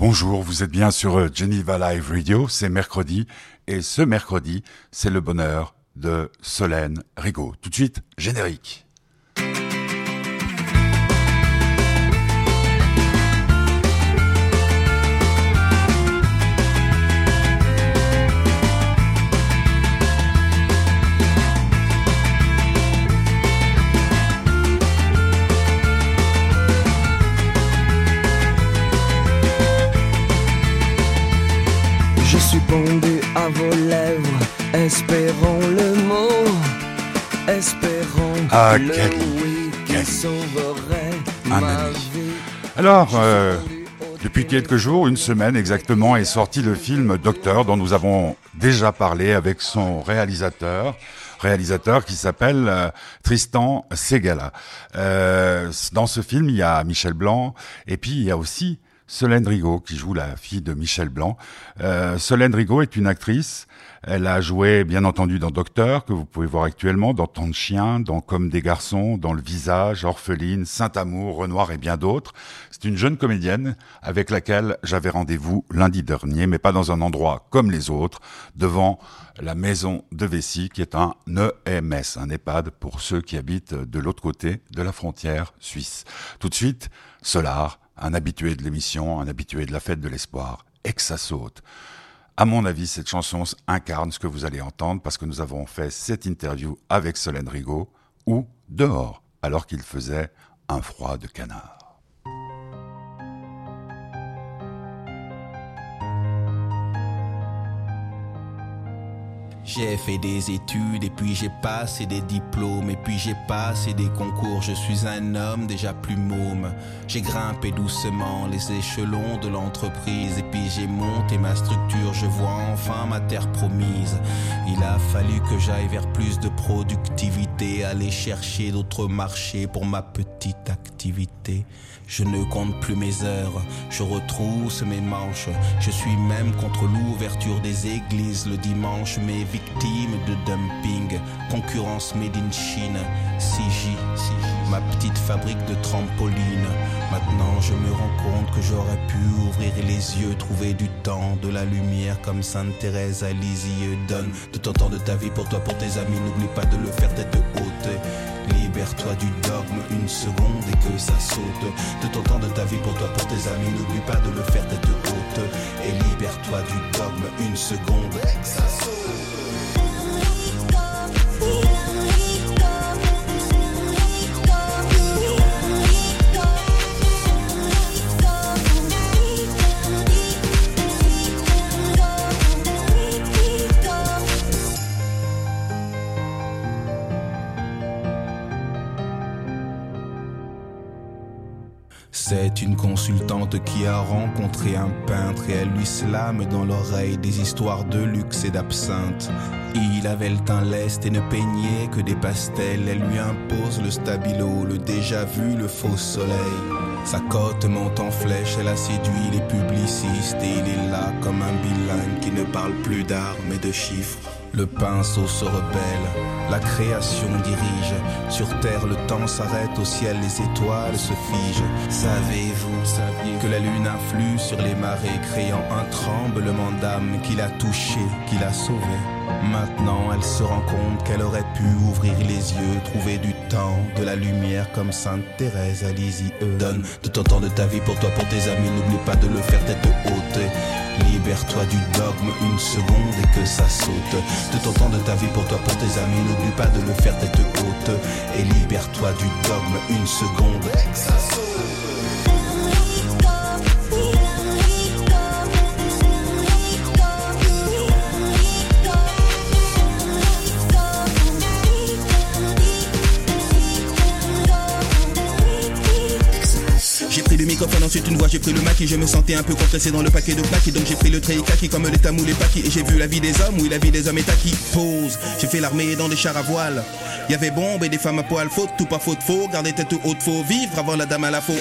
Bonjour, vous êtes bien sur euh, Geneva Live Radio, c'est mercredi, et ce mercredi, c'est le bonheur de Solène Rigaud. Tout de suite, générique. À vos lèvres, espérons le mot, espérons ah, le oui qui sauverait ma vie. Alors, euh, depuis quelques jours, une semaine exactement, est sorti le film Docteur dont nous avons déjà parlé avec son réalisateur réalisateur qui s'appelle euh, Tristan Segala. Euh, dans ce film, il y a Michel Blanc et puis il y a aussi Solène Rigaud, qui joue la fille de Michel Blanc. Euh, Solène Rigaud est une actrice. Elle a joué, bien entendu, dans Docteur, que vous pouvez voir actuellement, dans Tant de chiens, dans Comme des garçons, dans Le visage, Orpheline, Saint-Amour, Renoir et bien d'autres. C'est une jeune comédienne avec laquelle j'avais rendez-vous lundi dernier, mais pas dans un endroit comme les autres, devant la maison de Vessy, qui est un EMS, un EHPAD pour ceux qui habitent de l'autre côté de la frontière suisse. Tout de suite, Solar, un habitué de l'émission, un habitué de la fête de l'espoir, et que ça saute. À mon avis, cette chanson incarne ce que vous allez entendre parce que nous avons fait cette interview avec Solène Rigaud ou dehors, alors qu'il faisait un froid de canard. J'ai fait des études et puis j'ai passé des diplômes et puis j'ai passé des concours. Je suis un homme déjà plus môme. J'ai grimpé doucement les échelons de l'entreprise et puis j'ai monté ma structure. Je vois enfin ma terre promise. Il a fallu que j'aille vers plus de productivité, aller chercher d'autres marchés pour ma petite activité. Je ne compte plus mes heures, je retrousse mes manches. Je suis même contre l'ouverture des églises le dimanche, mais victime de dumping, concurrence made in Chine, CJ, ma petite fabrique de trampoline. Maintenant je me rends compte que j'aurais pu ouvrir les yeux, trouver du temps, de la lumière comme Sainte Thérèse à Lisieux. Donne de ton temps de ta vie pour toi, pour tes amis, n'oublie pas de le faire tête haute. Libère-toi du dogme une seconde et que ça saute. De ton temps de ta vie pour toi, pour tes amis, n'oublie pas de le faire tête haute. Et libère-toi du dogme une seconde et que ça saute. Une consultante qui a rencontré un peintre et elle lui slame dans l'oreille des histoires de luxe et d'absinthe. Il avait le teint leste et ne peignait que des pastels. Elle lui impose le stabilo, le déjà vu, le faux soleil. Sa cote monte en flèche, elle a séduit les publicistes et il est là comme un bilingue qui ne parle plus d'art mais de chiffres. Le pinceau se rebelle, la création dirige. Sur terre, le temps s'arrête, au ciel, les étoiles se figent. Savez-vous, que la lune influe sur les marées, créant un tremblement d'âme qui l'a touché, qui l'a sauvé? Maintenant, elle se rend compte qu'elle aurait pu ouvrir les yeux, trouver du temps, de la lumière comme Sainte Thérèse à Lisieux. Donne de ton temps de ta vie pour toi, pour tes amis, n'oublie pas de le faire tête haute. Libère-toi du dogme une seconde et que ça saute. De ton temps de ta vie pour toi, pour tes amis, n'oublie pas de le faire tête haute. Et libère-toi du dogme une seconde et que ça saute. Ensuite une voix, j'ai pris le maquis, je me sentais un peu compressé dans le paquet de plaques, donc j'ai pris le trait kaki comme les tamous, les paquis, et j'ai vu la vie des hommes, oui la vie des hommes est acquis. Pause, j'ai fait l'armée dans des chars à voile. Y avait bombe et des femmes à poil, faute, tout pas faute, faux, garder tête haute, faut vivre, avant la dame à la faute.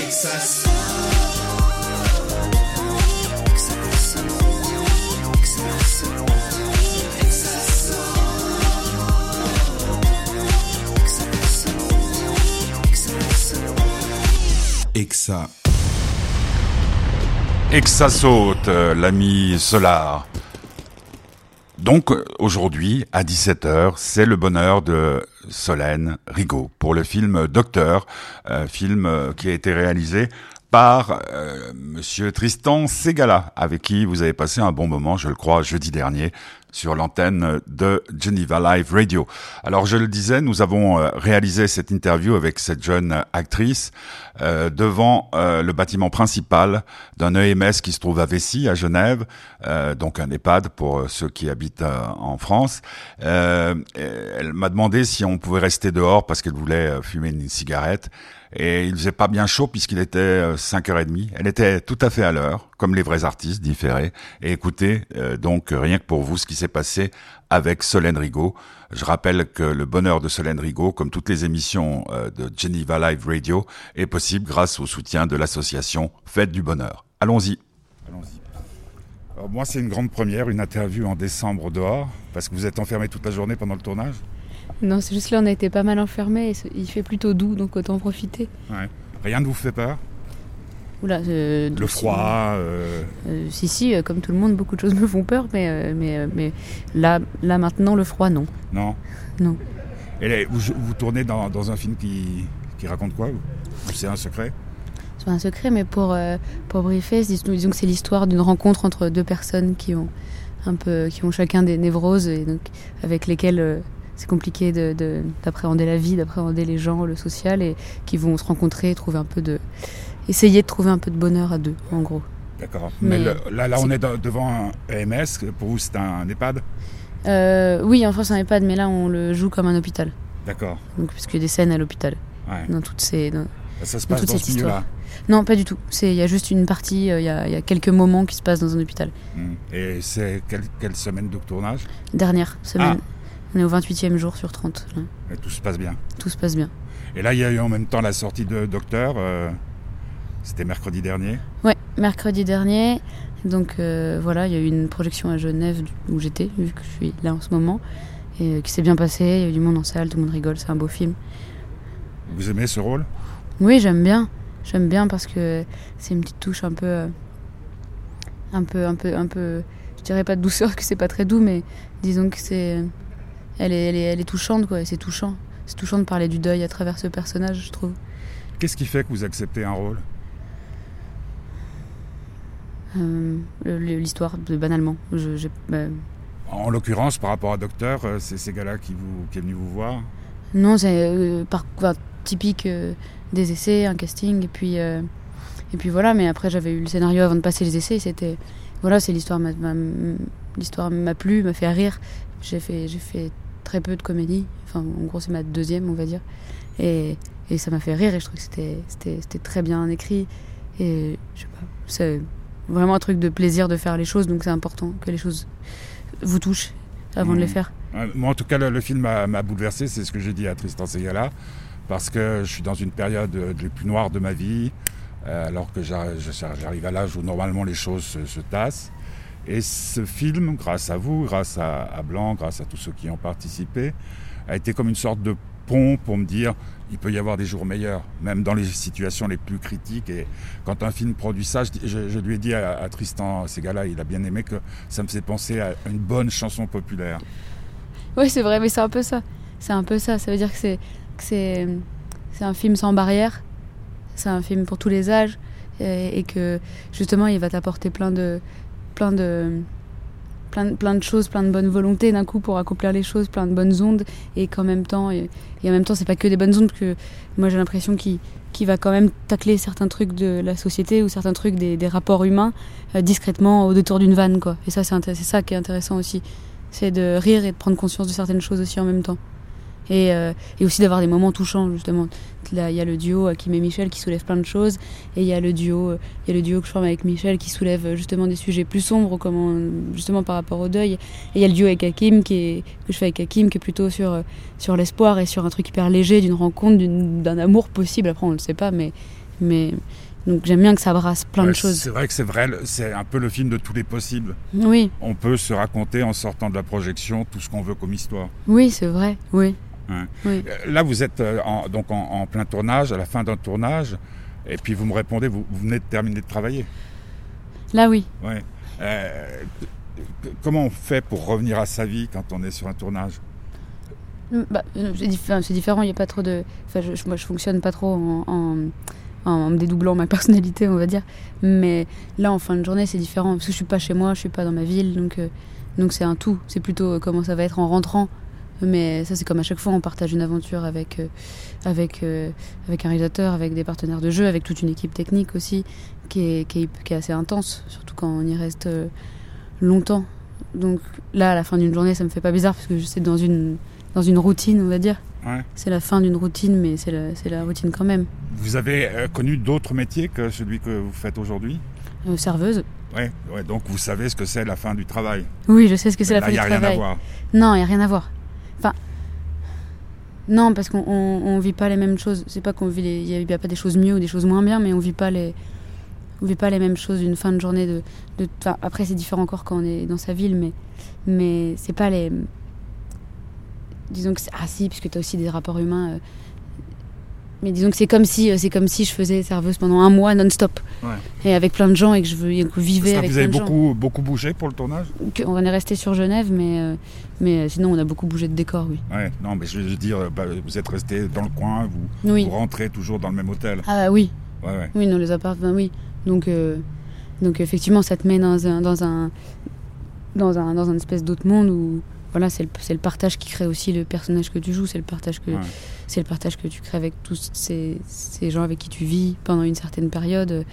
Et que ça saute, euh, l'ami Solar. Donc aujourd'hui, à 17h, c'est le bonheur de Solène Rigaud pour le film Docteur, euh, film euh, qui a été réalisé par euh, Monsieur Tristan Segala, avec qui vous avez passé un bon moment, je le crois, jeudi dernier, sur l'antenne de Geneva Live Radio. Alors je le disais, nous avons euh, réalisé cette interview avec cette jeune actrice euh, devant euh, le bâtiment principal d'un EMS qui se trouve à Vessy, à Genève, euh, donc un EHPAD pour ceux qui habitent en France. elle m'a demandé si on pouvait rester dehors parce qu'elle voulait fumer une cigarette. Et il faisait pas bien chaud puisqu'il était 5h30. Elle était tout à fait à l'heure, comme les vrais artistes, différés. Et écoutez, donc rien que pour vous, ce qui s'est passé avec Solène Rigaud. Je rappelle que le bonheur de Solène Rigaud, comme toutes les émissions de Geneva Live Radio, est possible grâce au soutien de l'association Fête du Bonheur. Allons-y. Allons-y. moi, c'est une grande première, une interview en décembre dehors, parce que vous êtes enfermé toute la journée pendant le tournage? Non, c'est juste là, on a été pas mal enfermés, il fait plutôt doux, donc autant en profiter. Ouais. Rien ne vous fait peur? Oula, euh, le froid. Euh... Euh, si si, comme tout le monde, beaucoup de choses me font peur, mais mais mais là là maintenant le froid non. Non. Non. Et vous, vous tournez dans, dans, un film qui, qui raconte quoi C'est un secret? C'est un secret, mais pour pour briefer, disons que c'est l'histoire d'une rencontre entre deux personnes qui ont un peu qui ont chacun des névroses et donc avec lesquelles c'est compliqué d'appréhender de, la vie, d'appréhender les gens, le social, et qui vont se rencontrer, trouver un peu de, essayer de trouver un peu de bonheur à deux, en gros. D'accord. Mais, Mais le, là, là, on est devant un EMS. Pour vous, c'est un EHPAD? Euh, Oui, en France, c'est un EHPAD, mais là, on le joue comme un hôpital. D'accord. Donc, a des scènes à l'hôpital. Ouais. Dans toutes ces. Dans, ça se passe dans, dans ce milieu-là Non, pas du tout. Il y a juste une partie, il y, y, a quelques moments qui se passent dans un hôpital. Mmh. Et c'est quelle, quelle, semaine de tournage? Dernière semaine. Ah. On est au 28e jour sur 30. Là. Et tout se passe bien Tout se passe bien. Et là, il y a eu en même temps la sortie de Docteur. Euh, C'était mercredi dernier Ouais, mercredi dernier. Donc euh, voilà, il y a eu une projection à Genève où j'étais, vu que je suis là en ce moment, et euh, qui s'est bien passé. Il y a eu du monde en salle, tout le monde rigole, c'est un beau film. Vous aimez ce rôle? Oui, j'aime bien. J'aime bien parce que c'est une petite touche un peu. euh, un peu, un peu, un peu. Je dirais pas de douceur, que c'est pas très doux, mais disons que c'est. Elle est, elle, est, elle est touchante, quoi. C'est touchant. C'est touchant de parler du deuil à travers ce personnage, je trouve. Qu'est-ce qui fait que vous acceptez un rôle? L'histoire, banalement. Je, je, bah... En l'occurrence, par rapport à Docteur, c'est ces gars-là qui, vous, qui est venu vous voir? Non, c'est euh, par, typique euh, des essais, un casting, et puis, euh, et puis voilà. Mais après, j'avais eu le scénario avant de passer les essais. C'était voilà, c'est l'histoire m'a, l'histoire m'a plu, m'a fait rire. J'ai fait, j'ai fait très peu de comédie. Enfin, en gros, c'est ma deuxième, on va dire. Et, et ça m'a fait rire et je trouve que c'était, c'était, c'était très bien écrit. Et je sais pas, c'est vraiment un truc de plaisir de faire les choses, donc c'est important que les choses vous touchent avant mmh. de les faire. Moi, en tout cas, le, le film m'a bouleversé, c'est ce que j'ai dit à Tristan Segala, parce que je suis dans une période les plus noires de ma vie, euh, alors que j'arrive à l'âge où normalement les choses se, se, tassent. Et ce film, grâce à vous, grâce à, à Blanc, grâce à tous ceux qui ont participé, a été comme une sorte de pont pour me dire il peut y avoir des jours meilleurs, même dans les situations les plus critiques. Et quand un film produit ça, je, lui ai dit à, à Tristan Segala, il a bien aimé que ça me fait penser à une bonne chanson populaire. Oui, c'est vrai, mais c'est un peu ça. C'est un peu ça. Ça veut dire que c'est que c'est c'est un film sans barrière. C'est un film pour tous les âges et, et que justement il va t'apporter plein de plein de plein, plein de choses, plein de bonnes volontés d'un coup pour accomplir les choses, plein de bonnes ondes et qu'en même temps et, et en même temps c'est pas que des bonnes ondes que moi j'ai l'impression qu'il qui va quand même tacler certains trucs de la société ou certains trucs des, des rapports humains euh, discrètement au détour d'une vanne quoi. Et ça c'est ça qui est intéressant aussi, c'est de rire et de prendre conscience de certaines choses aussi en même temps. Et, euh, et, aussi d'avoir des moments touchants justement. Là, il y a le duo Hakim et Michel qui soulève plein de choses, et il y a le duo, il y a le duo que je forme avec Michel qui soulève justement des sujets plus sombres, comment justement par rapport au deuil. Et il y a le duo avec Hakim qui est, que je fais avec Hakim qui est plutôt sur sur l'espoir et sur un truc hyper léger d'une rencontre, d'un amour possible. Après on le sait pas, mais mais donc j'aime bien que ça brasse plein ouais, de choses. C'est vrai que c'est vrai, c'est un peu le film de tous les possibles. Oui. On peut se raconter en sortant de la projection tout ce qu'on veut comme histoire. Oui, c'est vrai. Oui. Oui. Là, vous êtes en, donc en, en, plein tournage, à la fin d'un tournage, et puis vous me répondez, vous, vous, venez de terminer de travailler. Là, oui. Ouais. Euh, comment on fait pour revenir à sa vie quand on est sur un tournage? Mm, bah, euh, c'est diffé- c'est différent, il n'y a pas trop de. Enfin, je, moi, je fonctionne pas trop en, en, en me dédoublant ma personnalité, on va dire. Mais là, en fin de journée, c'est différent parce que je suis pas chez moi, je suis pas dans ma ville, donc euh, donc c'est un tout. C'est plutôt euh, comment ça va être en rentrant. Mais ça, c'est comme à chaque fois, on partage une aventure avec euh, avec euh, avec un réalisateur, avec des partenaires de jeu, avec toute une équipe technique aussi, qui est qui est, qui est assez intense, surtout quand on y reste euh, longtemps. Donc là, à la fin d'une journée, ça me fait pas bizarre parce que c'est dans une dans une routine, on va dire. Ouais. C'est la fin d'une routine, mais c'est la, la routine quand même. Vous avez euh, connu d'autres métiers que celui que vous faites aujourd'hui? Euh, serveuse ouais, ouais, donc vous savez ce que c'est la fin du travail. Oui, je sais ce que c'est la Là, fin il du n'y a rien à travail. voir. Non, il n'y a rien à voir. Enfin, non, parce qu'on on, vit pas les mêmes choses. C'est pas qu'on vit il y a pas des choses mieux ou des choses moins bien, mais on vit pas les, on vit pas les mêmes choses d'une fin de journée de, après c'est différent encore quand on est dans sa ville, mais, mais c'est pas les, disons que ah si, puisque as aussi des rapports humains. euh, mais disons que c'est comme si, euh, c'est comme si je faisais serveuse pendant un mois non-stop, Ouais. et avec plein de gens et que je je vivais avec vous plein avez de gens. beaucoup, beaucoup bougé pour le tournage? On est resté sur Genève, mais, euh, mais euh, sinon on a beaucoup bougé de décor, oui. Ouais, non, mais je veux dire, bah, vous êtes resté dans le coin, vous, Oui. vous rentrez toujours dans le même hôtel. Ah oui, Ouais, ouais. oui, dans les appartements, oui. Donc, euh, donc effectivement, ça te met dans un, dans un, dans un, dans un espèce d'autre monde où voilà, c'est le, partage qui crée aussi le personnage que tu joues, c'est le partage que, Ouais. c'est le partage que tu crées avec tous ces, ces gens avec qui tu vis pendant une certaine période.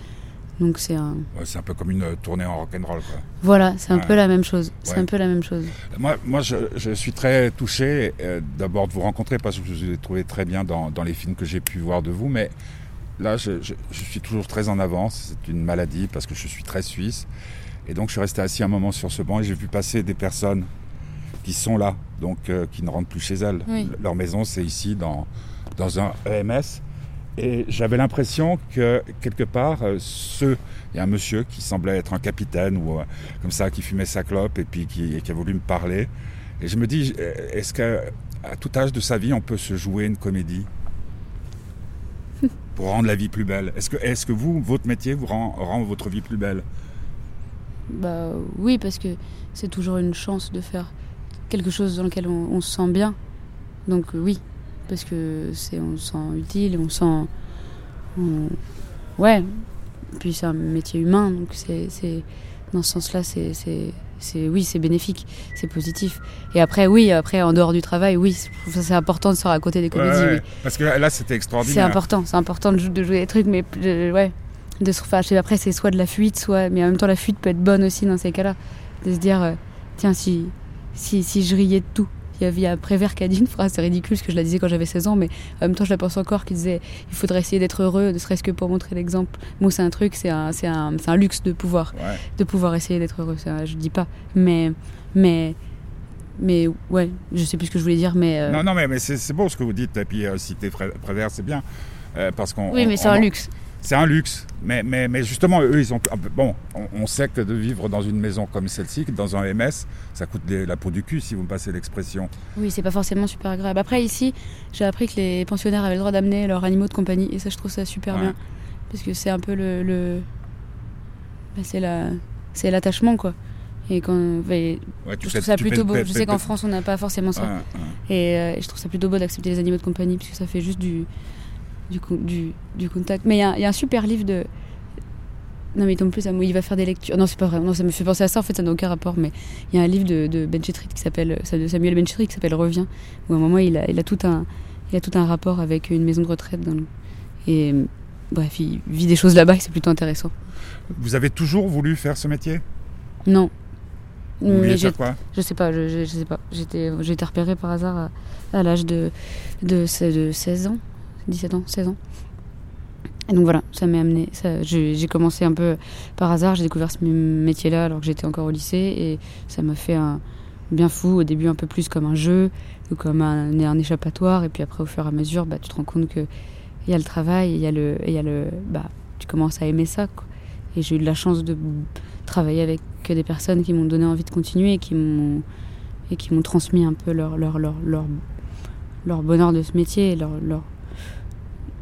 Donc c'est un, Ouais, c'est un peu comme une euh, tournée en rock'n'roll. Quoi. voilà, c'est un Ouais. peu la même chose. C'est un peu la même chose. Moi, moi je, je suis très touché euh, d'abord de vous rencontrer parce que je vous ai trouvé très bien dans, dans les films que j'ai pu voir de vous, mais là, je, je- je suis toujours très en avance. C'est une maladie parce que je suis très suisse. Et donc, je suis resté assis un moment sur ce banc et j'ai vu passer des personnes qui sont là, donc euh, qui ne rentrent plus chez elles. Oui. Leur maison, c'est ici, dans, dans un EMS. Et j'avais l'impression que quelque part, euh, ceux, il y a un monsieur qui semblait être un capitaine ou euh, comme ça, qui fumait sa clope et puis qui, qui a voulu me parler. Et je me dis, euh, est-ce qu'à à tout âge de sa vie, on peut se jouer une comédie pour rendre la vie plus belle? Est-ce que, est que vous, votre métier, vous rend, rend votre vie plus belle? Bah oui, parce que c'est toujours une chance de faire quelque chose dans lequel on, on se sent bien. Donc euh, oui, parce que c'est on se sent utile, on se sent, on- ouais. Puis c'est un métier humain, donc c'est, c'est dans ce sens-là, c'est, c'est, c'est oui, c'est bénéfique, c'est positif. Et après, oui, après en dehors du travail, oui, c'est important de se raconter des comédies. Ouais, oui. ouais. Parce que là, c'était C'est extraordinaire. important, c'est important de, jou- de jouer des trucs, mais euh, ouais. De se, enfin, après, c'est soit de la fuite, soit. Mais en même temps, la fuite peut être bonne aussi dans ces cas-là. De se dire, euh, tiens, si, si, si je riais de tout. Il y a- il y a Prévert qui a dit une phrase, c'est ridicule, parce que je la disais quand j'avais 16 ans, mais en même temps, je la pense encore, qui disait il faudrait essayer d'être heureux, ne serait-ce que pour montrer l'exemple. Moi, c'est un truc, c'est un, c'est un, c'est un luxe de pouvoir, Ouais. de pouvoir essayer d'être heureux. Ça, je dis pas. Mais. mais mais ouais, je sais plus ce que je voulais dire, mais. euh, Non, non, mais, mais c'est beau ce que vous dites. Et puis, euh, citer Prévert, c'est bien. Euh, parce qu'on, oui, mais c'est un luxe. C'est un luxe. Mais, mais, mais justement, eux, ils ont. ah, Bon, on, on sait que de vivre dans une maison comme celle-ci, dans un MS, ça coûte la peau du cul, si vous me passez l'expression. Oui, c'est pas forcément super agréable. Après, ici, j'ai appris que les pensionnaires avaient le droit d'amener leurs animaux de compagnie, et ça, je trouve ça super Ouais. bien. Parce que c'est un peu le. le... bah, c'est la... c'est l'attachement, quoi. Et quand. Ouais, je trouve ça plutôt beau. Je sais qu'en France, on n'a pas forcément ça. Ouais, ouais. Et, euh, et je trouve ça plutôt beau d'accepter les animaux de compagnie, parce que ça fait juste du, du, du, du contact. Mais il y, y a un super livre de. Non, mais en plus, il va faire des lectures. Non, c'est pas vrai. Non, ça me fait penser à ça. En fait, ça n'a aucun rapport. Mais il y a un livre de, de Ben qui s'appelle. ça, de Samuel Ben Chetrit qui s'appelle Reviens. Où à un moment, il a, il a, tout, un, il a tout un rapport avec une maison de retraite. Dans le- Et bref, il vit des choses là-bas et c'est plutôt intéressant. Vous avez toujours voulu faire ce métier? Non. Vous Mais faire quoi? Je sais pas, je, je, sais pas. J'étais, j'ai été repérée par hasard à, à l'âge de, de, de 16 ans, 17 ans, 16 ans. Et donc voilà, ça m'est amené. J'ai commencé un peu par hasard, j'ai découvert ce métier-là alors que j'étais encore au lycée et ça m'a fait un bien fou. Au début, un peu plus comme un jeu ou comme un, échappatoire. Et puis après, au fur et à mesure, bah, tu te rends compte qu'il y a le travail, il y a le. y a le bah, tu commences à aimer ça. Et j'ai eu de la chance de travailler avec des personnes qui m'ont donné envie de continuer et qui m'ont et qui m'ont transmis un peu leur leur, leur, leur, leur bonheur de ce métier, leur, leur,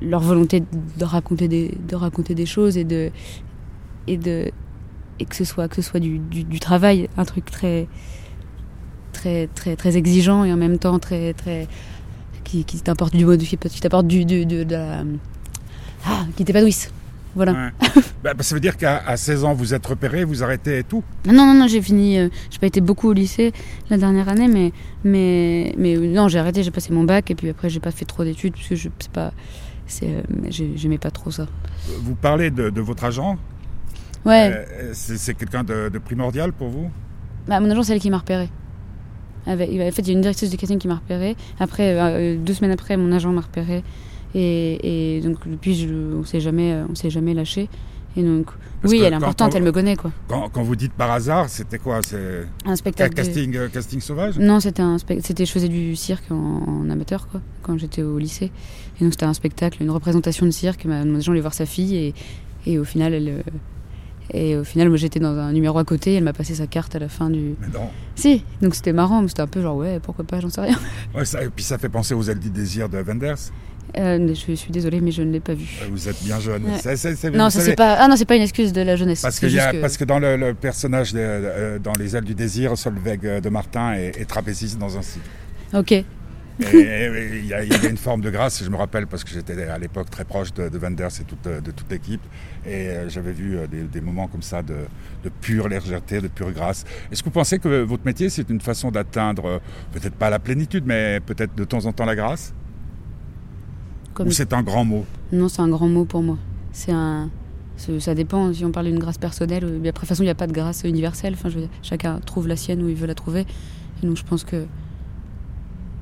leur volonté de raconter des, de raconter des choses et de, et de et que ce soit que ce soit du, du, du travail, un truc très très très très exigeant et en même temps très très qui, qui t'apporte du qui t'apporte du, du de, de la ah, qui t'épanouisse. Voilà. Ouais. Bah, ça veut dire qu'à à 16 ans, vous êtes repéré, vous arrêtez et tout? Non, non, non, j'ai fini. euh, j'ai pas été beaucoup au lycée la dernière année, mais, mais, mais non, j'ai arrêté, j'ai passé mon bac et puis après, j'ai pas fait trop d'études parce que je sais pas. Euh, j'ai- j'aimais pas trop ça. Vous parlez de, de votre agent Ouais, Euh, C'est quelqu'un de, de primordial pour vous? Bah, mon agent, c'est elle qui m'a repéré. Avec- en fait, il y a une directrice de casting qui m'a repéré. Après, euh, deux semaines après, mon agent m'a repéré. Et, et donc, depuis, je, on s'est jamais, on jamais lâché. Et donc, Parce oui, elle est importante, quand- elle me connaît, quoi. quand, quand vous dites par hasard, c'était quoi? C'est Un spectacle. de- casting, euh, casting sauvage? Non, c'était un c'était je faisais du cirque en, en amateur quoi, quand j'étais au lycée. Et donc c'était un spectacle, une représentation de cirque. Ma, agent allait voir sa fille et, et au final elle euh, et au final moi j'étais dans un numéro à côté. et Elle m'a passé sa carte à la fin du. Mais non. Si, donc c'était marrant, mais c'était un peu genre ouais pourquoi pas, j'en sais rien. Ouais, ça, et puis ça fait penser aux ailes du désir de Wenders. Euh, je suis désolée mais je ne l'ai pas vu. Vous êtes bien jeune. Ouais. C'est- non c'est pas ah non c'est pas une excuse de la jeunesse. Parce que, y a- juste que- parce que dans le, le personnage de, euh, dans Les ailes du désir, Solveig euh, de Martin est, est trapéziste dans un site. Ok. Il y, a- il y a une forme de grâce, je me rappelle, parce que j'étais à l'époque très proche de, de Wenders et toute, de toute l'équipe. Et j'avais vu des, des moments comme ça de, de pure légèreté, de pure grâce. Est-ce que vous pensez que votre métier, c'est une façon d'atteindre, peut-être pas la plénitude, mais peut-être de temps en temps la grâce? Comme Ou c'est un grand mot Non, c'est un grand mot pour moi. C'est un. Ça dépend si on parle d'une grâce personnelle. mais Après, de toute façon, il n'y a pas de grâce universelle. Enfin, je veux dire, chacun trouve la sienne où il veut la trouver. Et donc, je pense que.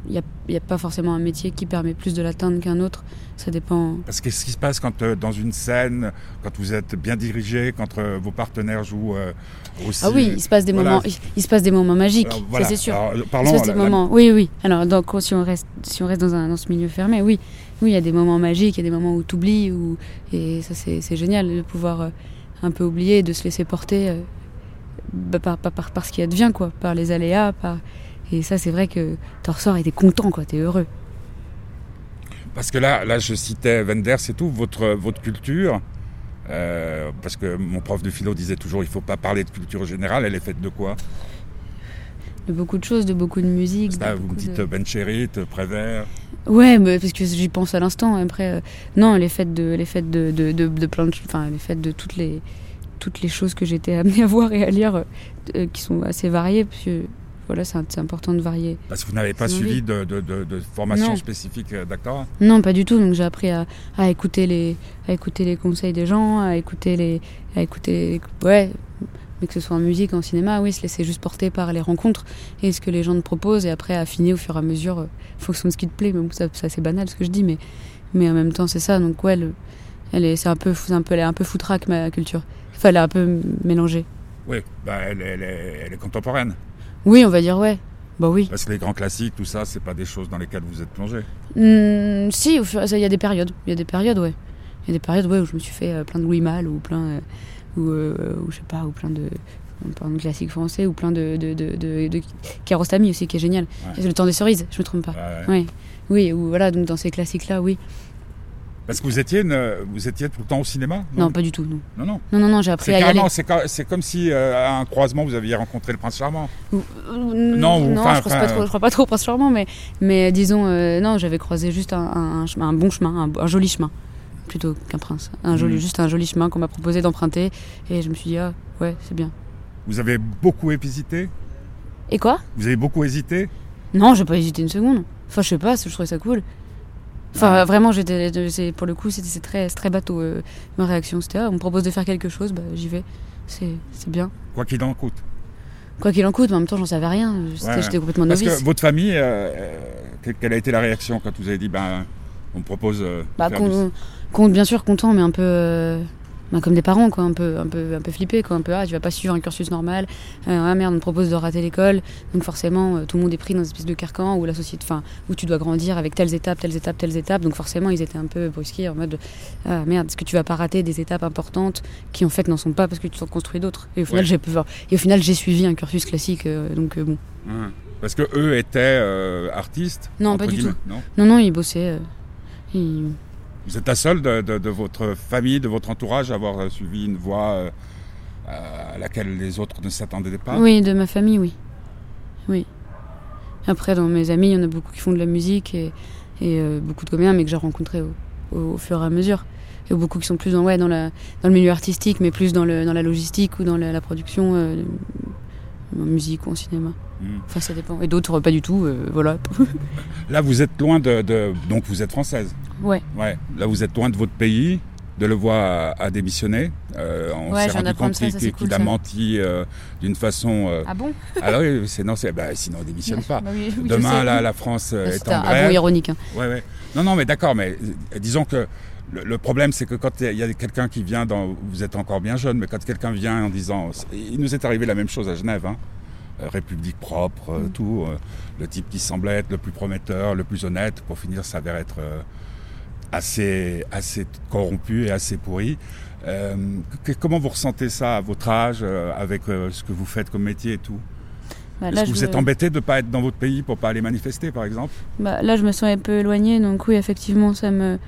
Il n'y a, il y a pas forcément un métier qui permet plus de l'atteindre qu'un autre. Ça dépend. Parce que ce qui se passe quand euh, dans une scène, quand vous êtes bien dirigé, quand euh, vos partenaires jouent euh, aussi. Ah oui, il se passe des Voilà. moments, il, il se passe des moments magiques, Alors, voilà. ça c'est sûr. Alors, Il parlons, se passe des la- la- moments. Oui, oui. Alors, donc, si on reste, si on reste dans, un, dans ce milieu fermé, oui, oui, il y a des moments magiques, il y a des moments où tu oublies, où... et ça c'est c'est génial de pouvoir un peu oublier, de se laisser porter bah, par, par, par, par ce qui advient, quoi, par les aléas, par... et ça c'est vrai que t'en ressors et t'es content, quoi, t'es heureux. Parce que là, là, je citais Wenders et tout, votre, votre culture. euh, parce que mon prof de philo disait toujours, il faut pas parler de culture générale. Elle est faite de quoi? De beaucoup de choses, de beaucoup de musique. De vous me dites de- Ben Chérit, Prévert. Ouais, mais parce que j'y pense à l'instant. Après, euh, non, les fêtes de, les fêtes de, de, de, plein de, enfin, les fêtes de toutes les, toutes les choses que j'étais amenée à voir et à lire, euh, euh, qui sont assez variées, parce que voilà, c'est important de varier. Parce que vous n'avez pas suivi de, de, de, de formation Non. spécifique euh, d'acteur. Non, pas du tout. Donc j'ai appris à, à écouter les, à écouter les conseils des gens, à écouter les, à écouter, ouais, mais que ce soit en musique, en cinéma, oui, se laisser juste porter par les rencontres et ce que les gens te proposent et après affiner au fur et à mesure, euh, fonction de ce qui te plaît. Mais bon, ça, ça c'est banal ce que je dis, mais, mais en même temps c'est ça. Donc ouais, le- elle est, c'est un peu, c'est un peu, elle est un peu foutraque ma culture. Enfin, elle est un peu mélangée. Oui, bah, elle, elle est, elle est contemporaine. Oui, on va dire ouais. Bah oui. Parce que les grands classiques, tout ça, c'est pas des choses dans lesquelles vous êtes plongé. Hmm, si, il y a des périodes. Il y a des périodes, ouais. Il y a des périodes, ouais, où je me suis fait euh, plein de Louis Malle ou plein, euh, ou, euh, ou je sais pas, ou plein de, plein de classiques français ou plein de, de, de, de, de Kiarostami aussi, qui est génial. Ouais. C'est Le temps des cerises, je me trompe pas. Ouais. Ouais. Oui, ou voilà, donc dans ces classiques-là, oui. Parce que vous étiez, une- vous étiez tout le temps au cinéma Non, pas du tout, non. non. non. Non, non, non, j'ai appris à y aller. c'est comme si euh, à un croisement vous aviez rencontré le prince charmant. Ou- euh, Non, ou non, je, pas trop, je crois pas trop au Prince Charmant, mais, mais disons, euh, non, j'avais croisé juste un, un, un chemin, un bon chemin, un, un joli chemin, plutôt qu'un prince. Un joli, Mhm. Juste un joli chemin qu'on m'a proposé d'emprunter, et je me suis dit, ah, ouais, c'est bien. Vous avez beaucoup hésité? Et quoi? Vous avez beaucoup hésité? Non, j'ai pas hésité une seconde. Enfin, je sais pas, je trouvais ça cool. Enfin, vraiment, j'étais, pour le coup, c'était c'est très, très bateau. euh, ma réaction, c'était, ah, on me propose de faire quelque chose, bah, j'y vais. C'est bien. Quoi qu'il en coûte. Quoi qu'il en coûte, mais en même temps, j'en savais rien. Ouais. J'étais complètement Parce novice. que votre famille, euh, euh, quelle- a été la réaction quand vous avez dit, ben, on me propose euh, Bah, faire con- con- bien sûr content, mais un peu, bah, comme des parents, quoi, un peu, un peu, un peu flippé, quoi, un peu ah, tu vas pas suivre un cursus normal, euh, ah merde, on te propose de rater l'école, donc forcément euh, tout le monde est pris dans une espèce de carcan où la société, enfin, où tu dois grandir avec telles étapes, telles étapes, telles étapes, donc forcément ils étaient un peu brusqués en mode ah merde, est-ce que tu vas pas rater des étapes importantes qui en fait n'en sont pas parce que tu t'en construis d'autres? Et au final Ouais. j'ai pu voir, et au final j'ai suivi un cursus classique, euh, donc bon. Parce que eux étaient artistes Non, pas du tout. Non? Non non, ils bossaient. ils- vous êtes la seule de, de- de votre famille, de votre entourage à avoir euh, suivi une voie euh, à laquelle les autres ne s'attendaient pas? Oui, de ma famille, oui. Oui. Après, dans mes amis, il y en a beaucoup qui font de la musique et, et euh, beaucoup de comédiens, mais que j'ai rencontrés au, au, au fur et à mesure. Et beaucoup qui sont plus dans, ouais, dans, la, dans le milieu artistique, mais plus dans, le, dans la logistique ou dans la, la production, euh, en musique ou en cinéma. Mm. Enfin, ça dépend. Et d'autres, pas du tout, euh, voilà. Là, vous êtes loin de, de- Donc, vous êtes française? Ouais. Ouais. Là, vous êtes loin de votre pays. De le voir à, à démissionner. Euh, on Ouais, s'est rendu compte qu'il c'est cool, a menti euh, d'une façon. euh, Ah bon? Alors oui, c'est non, c'est bah, sinon on démissionne pas. Bah oui, oui, je Demain, sais. la, France euh, est C'était en grève. avou ironique. hein. Ouais, ouais. Non, non, mais d'accord, mais disons que le, le problème, c'est que quand il y a quelqu'un qui vient dans. Vous êtes encore bien jeune, mais quand quelqu'un vient en disant. Il nous est arrivé la même chose à Genève, hein. République propre, euh, tout. le type qui semblait être le plus prometteur, le plus honnête, pour finir s'avère être assez, assez corrompu et assez pourri. Euh, que- comment vous ressentez ça à votre âge, euh, avec euh, ce que vous faites comme métier et tout Bah, Est-ce que vous êtes embêté de ne pas être dans votre pays pour pas aller manifester, par exemple? Bah, là, je me sens un peu éloignée, donc oui, effectivement, ça me,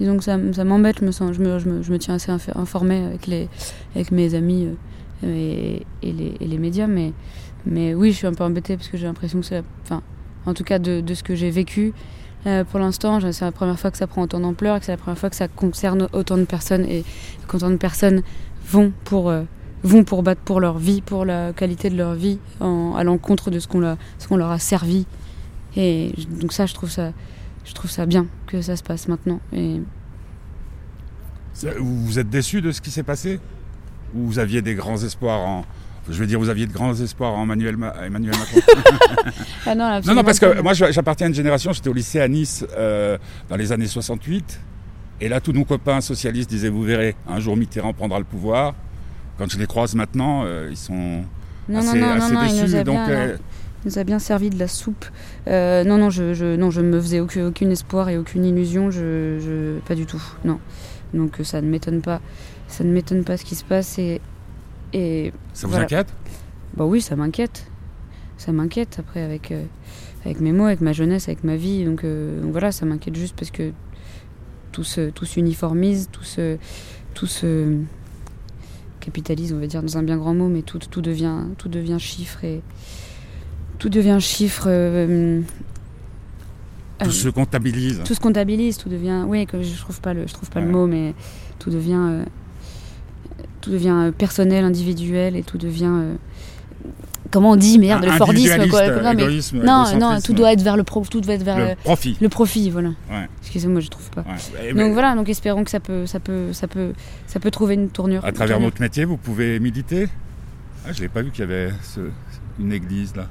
disons que ça, m'embête. Je me sens, je me, je me, je me tiens assez inf- informée avec les, avec mes amis euh, et, et les, et les médias, mais, mais oui, je suis un peu embêtée parce que j'ai l'impression que c'est, enfin, en tout cas de, de ce que j'ai vécu. Euh, pour l'instant, c'est la première fois que ça prend autant d'ampleur que c'est la première fois que ça concerne autant de personnes et qu'autant de personnes vont pour, euh, vont pour battre pour leur vie, pour la qualité de leur vie, à l'encontre de ce qu'on, leur- a servi. Et donc ça, je trouve ça, je trouve ça bien que ça se passe maintenant. Vous êtes déçu de ce qui s'est passé? Ou vous aviez des grands espoirs en. Je veux dire, vous aviez de grands espoirs en Emmanuel, Ma- Emmanuel Macron ah non, Non, absolument non, parce que moi, j'appartiens à une génération, j'étais au lycée à Nice euh, dans les années 68. Et là, tous nos copains socialistes disaient Vous verrez, un jour Mitterrand prendra le pouvoir. Quand je les croise maintenant, euh, ils sont non, assez, non, non, assez non, il nous déçus. a donc, bien, euh, il nous a bien servi de la soupe. Non, non, je, je, non, je me faisais aucun, aucun espoir et aucune illusion. Je, je, pas du tout. Non. Donc ça ne m'étonne pas. Ça ne m'étonne pas ce qui se passe et et ça vous voilà. inquiète? Bah oui, ça m'inquiète. Ça m'inquiète après avec, euh, avec mes mots, avec ma jeunesse, avec ma vie. Donc, euh, donc voilà, ça m'inquiète juste parce que tout se, tout s'uniformise, tout se, tout se capitalise, on va dire dans un bien grand mot, mais tout, tout, devient, tout devient chiffre et tout devient chiffre. euh, Tout se comptabilise. tout se comptabilise, tout devient. Oui, que je trouve pas le, je trouve pas le mot, mais tout devient, tout devient euh, personnel, individuel, et tout devient. euh, comment on dit merde, le Fordisme quoi. Non, mais- non, tout doit être vers le pro, tout doit être vers Le euh, profit. le profit, voilà. Ouais. Excusez-moi, je trouve pas. Ouais. Donc voilà, donc espérons que ça peut, ça peut, ça peut, ça peut trouver une tournure. À travers tournure. votre métier, vous pouvez méditer? Ah, Je n'ai pas vu qu'il y avait ce- une église là.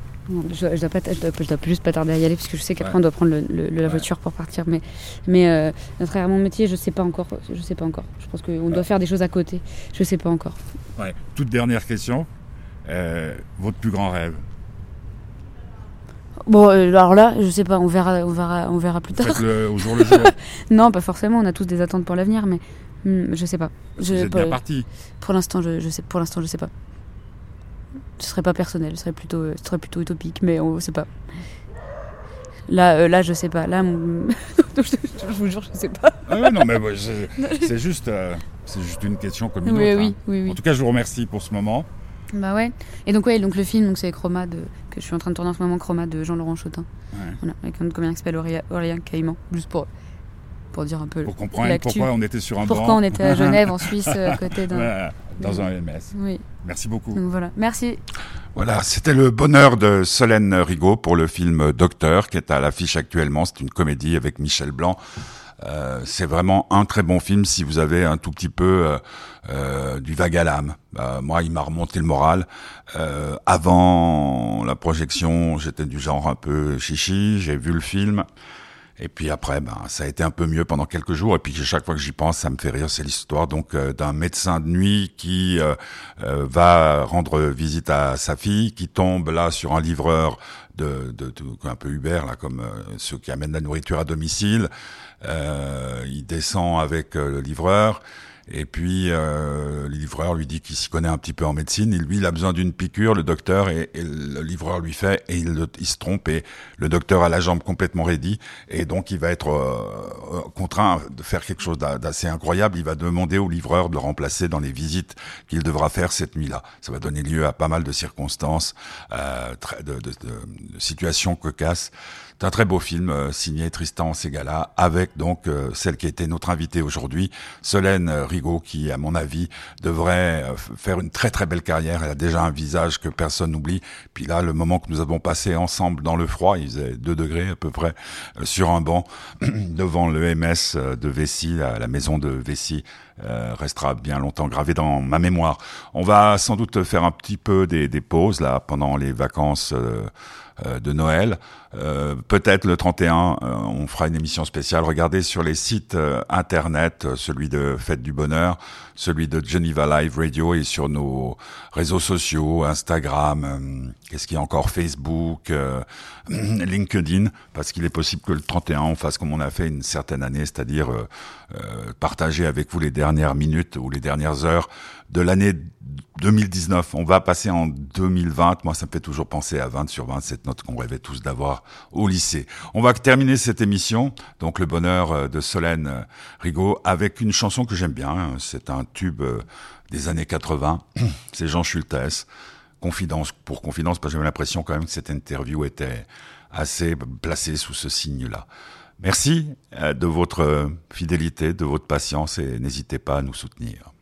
Je, dois- je dois pas, je dois, je dois juste pas tarder à y aller parce que je sais qu'après Ouais. on doit prendre le- le- la Ouais. voiture pour partir. Mais, mais euh, à travers mon métier, je sais pas encore. Je sais pas encore. Je pense qu'on doit faire des choses à côté. Je sais pas encore. Ouais. Toute dernière question. Euh, votre plus grand rêve Bon, euh, alors là, je sais pas. On verra, on verra, on verra plus tard. Faites-le au jour le jour. Non, pas forcément. On a tous des attentes pour l'avenir, mais hmm, je sais pas. Je- vous êtes bien parti. pour l'instant, je, je sais. Pour l'instant, je sais pas. Ce serait pas personnel. Ce serait plutôt, euh, ce serait plutôt utopique, mais on sait pas. Là, euh, là, je sais pas. Là, mon- je, je vous jure, je sais pas. Ah non, mais c'est juste, euh, c'est juste une question comme une Oui, autre. oui, hein. oui, oui. En tout cas, je vous remercie pour ce moment. Bah ouais. Et donc ouais, donc le film, donc c'est Chroma de que je suis en train de tourner en ce moment, Chroma de Jean-Laurent Chotin. Ouais. Voilà, avec un comédien qui s'appelle Aurélien, Aurélien Caïman, juste pour pour dire un peu Pour comprendre pourquoi on était sur un pourquoi banc. on était à Genève, en Suisse, euh, à côté d'un. Voilà, dans un MS. Oui. Merci beaucoup. Donc voilà. Merci. Voilà, c'était le bonheur de Solène Rigaud pour le film Docteur, qui est à l'affiche actuellement. C'est une comédie avec Michel Blanc. Euh, c'est vraiment un très bon film si vous avez un tout petit peu euh, euh, du vague à l'âme. Euh, moi, il m'a remonté le moral. Euh, avant la projection, j'étais du genre un peu chichi. J'ai vu le film. Et puis après, ben, ça a été un peu mieux pendant quelques jours. Et puis chaque fois que j'y pense, ça me fait rire. C'est l'histoire donc euh, d'un médecin de nuit qui euh, euh, va rendre visite à sa fille, qui tombe là sur un livreur de, de, de- un peu Uber là, comme ceux qui amènent la nourriture à domicile. Il descend avec le livreur. Et puis le livreur lui dit qu'il s'y connaît un petit peu en médecine. Et lui, il a besoin d'une piqûre, le docteur, et, le livreur lui fait, et il, il, se trompe, et le docteur a la jambe complètement raidie, et donc il va être contraint de faire quelque chose d'assez incroyable. Il va demander au livreur de le remplacer dans les visites qu'il devra faire cette nuit-là. Ça va donner lieu à pas mal de circonstances, euh, de, de, de, situations cocasses. C'est un très beau film euh, signé Tristan Segala avec donc euh, celle qui était notre invitée aujourd'hui, Solène Rigaud, qui à mon avis devrait euh, faire une très très belle carrière. Elle a déjà un visage que personne n'oublie. Puis là, le moment que nous avons passé ensemble dans le froid, il faisait 2 degrés à peu près, sur un banc devant le MS de Vessy, la, maison de Vessy, euh, restera bien longtemps gravé dans ma mémoire. On va sans doute faire un petit peu des, des pauses là pendant les vacances euh, euh, de Noël. Euh, peut-être le 31, euh, on fera une émission spéciale. Regardez sur les sites internet, celui de Fête du Bonheur, celui de Geneva Live Radio et sur nos réseaux sociaux, Instagram, qu'est-ce qu'il y a encore, Facebook, LinkedIn, parce qu'il est possible que le 31, on fasse comme on a fait une certaine année, c'est-à-dire partager avec vous les dernières minutes ou les dernières heures de l'année 2019. On va passer en 2020. Moi, ça me fait toujours penser à 20 sur 20, cette note qu'on rêvait tous d'avoir au lycée. On va terminer cette émission, donc le bonheur euh, de Solène euh, Rigaud, avec une chanson que j'aime bien. C'est un tube euh, des années 80. C'est Jean Schultes. Confidence pour confidence, parce que j'ai l'impression quand même que cette interview était assez placée sous ce signe-là. Merci de votre fidélité, de votre patience et n'hésitez pas à nous soutenir.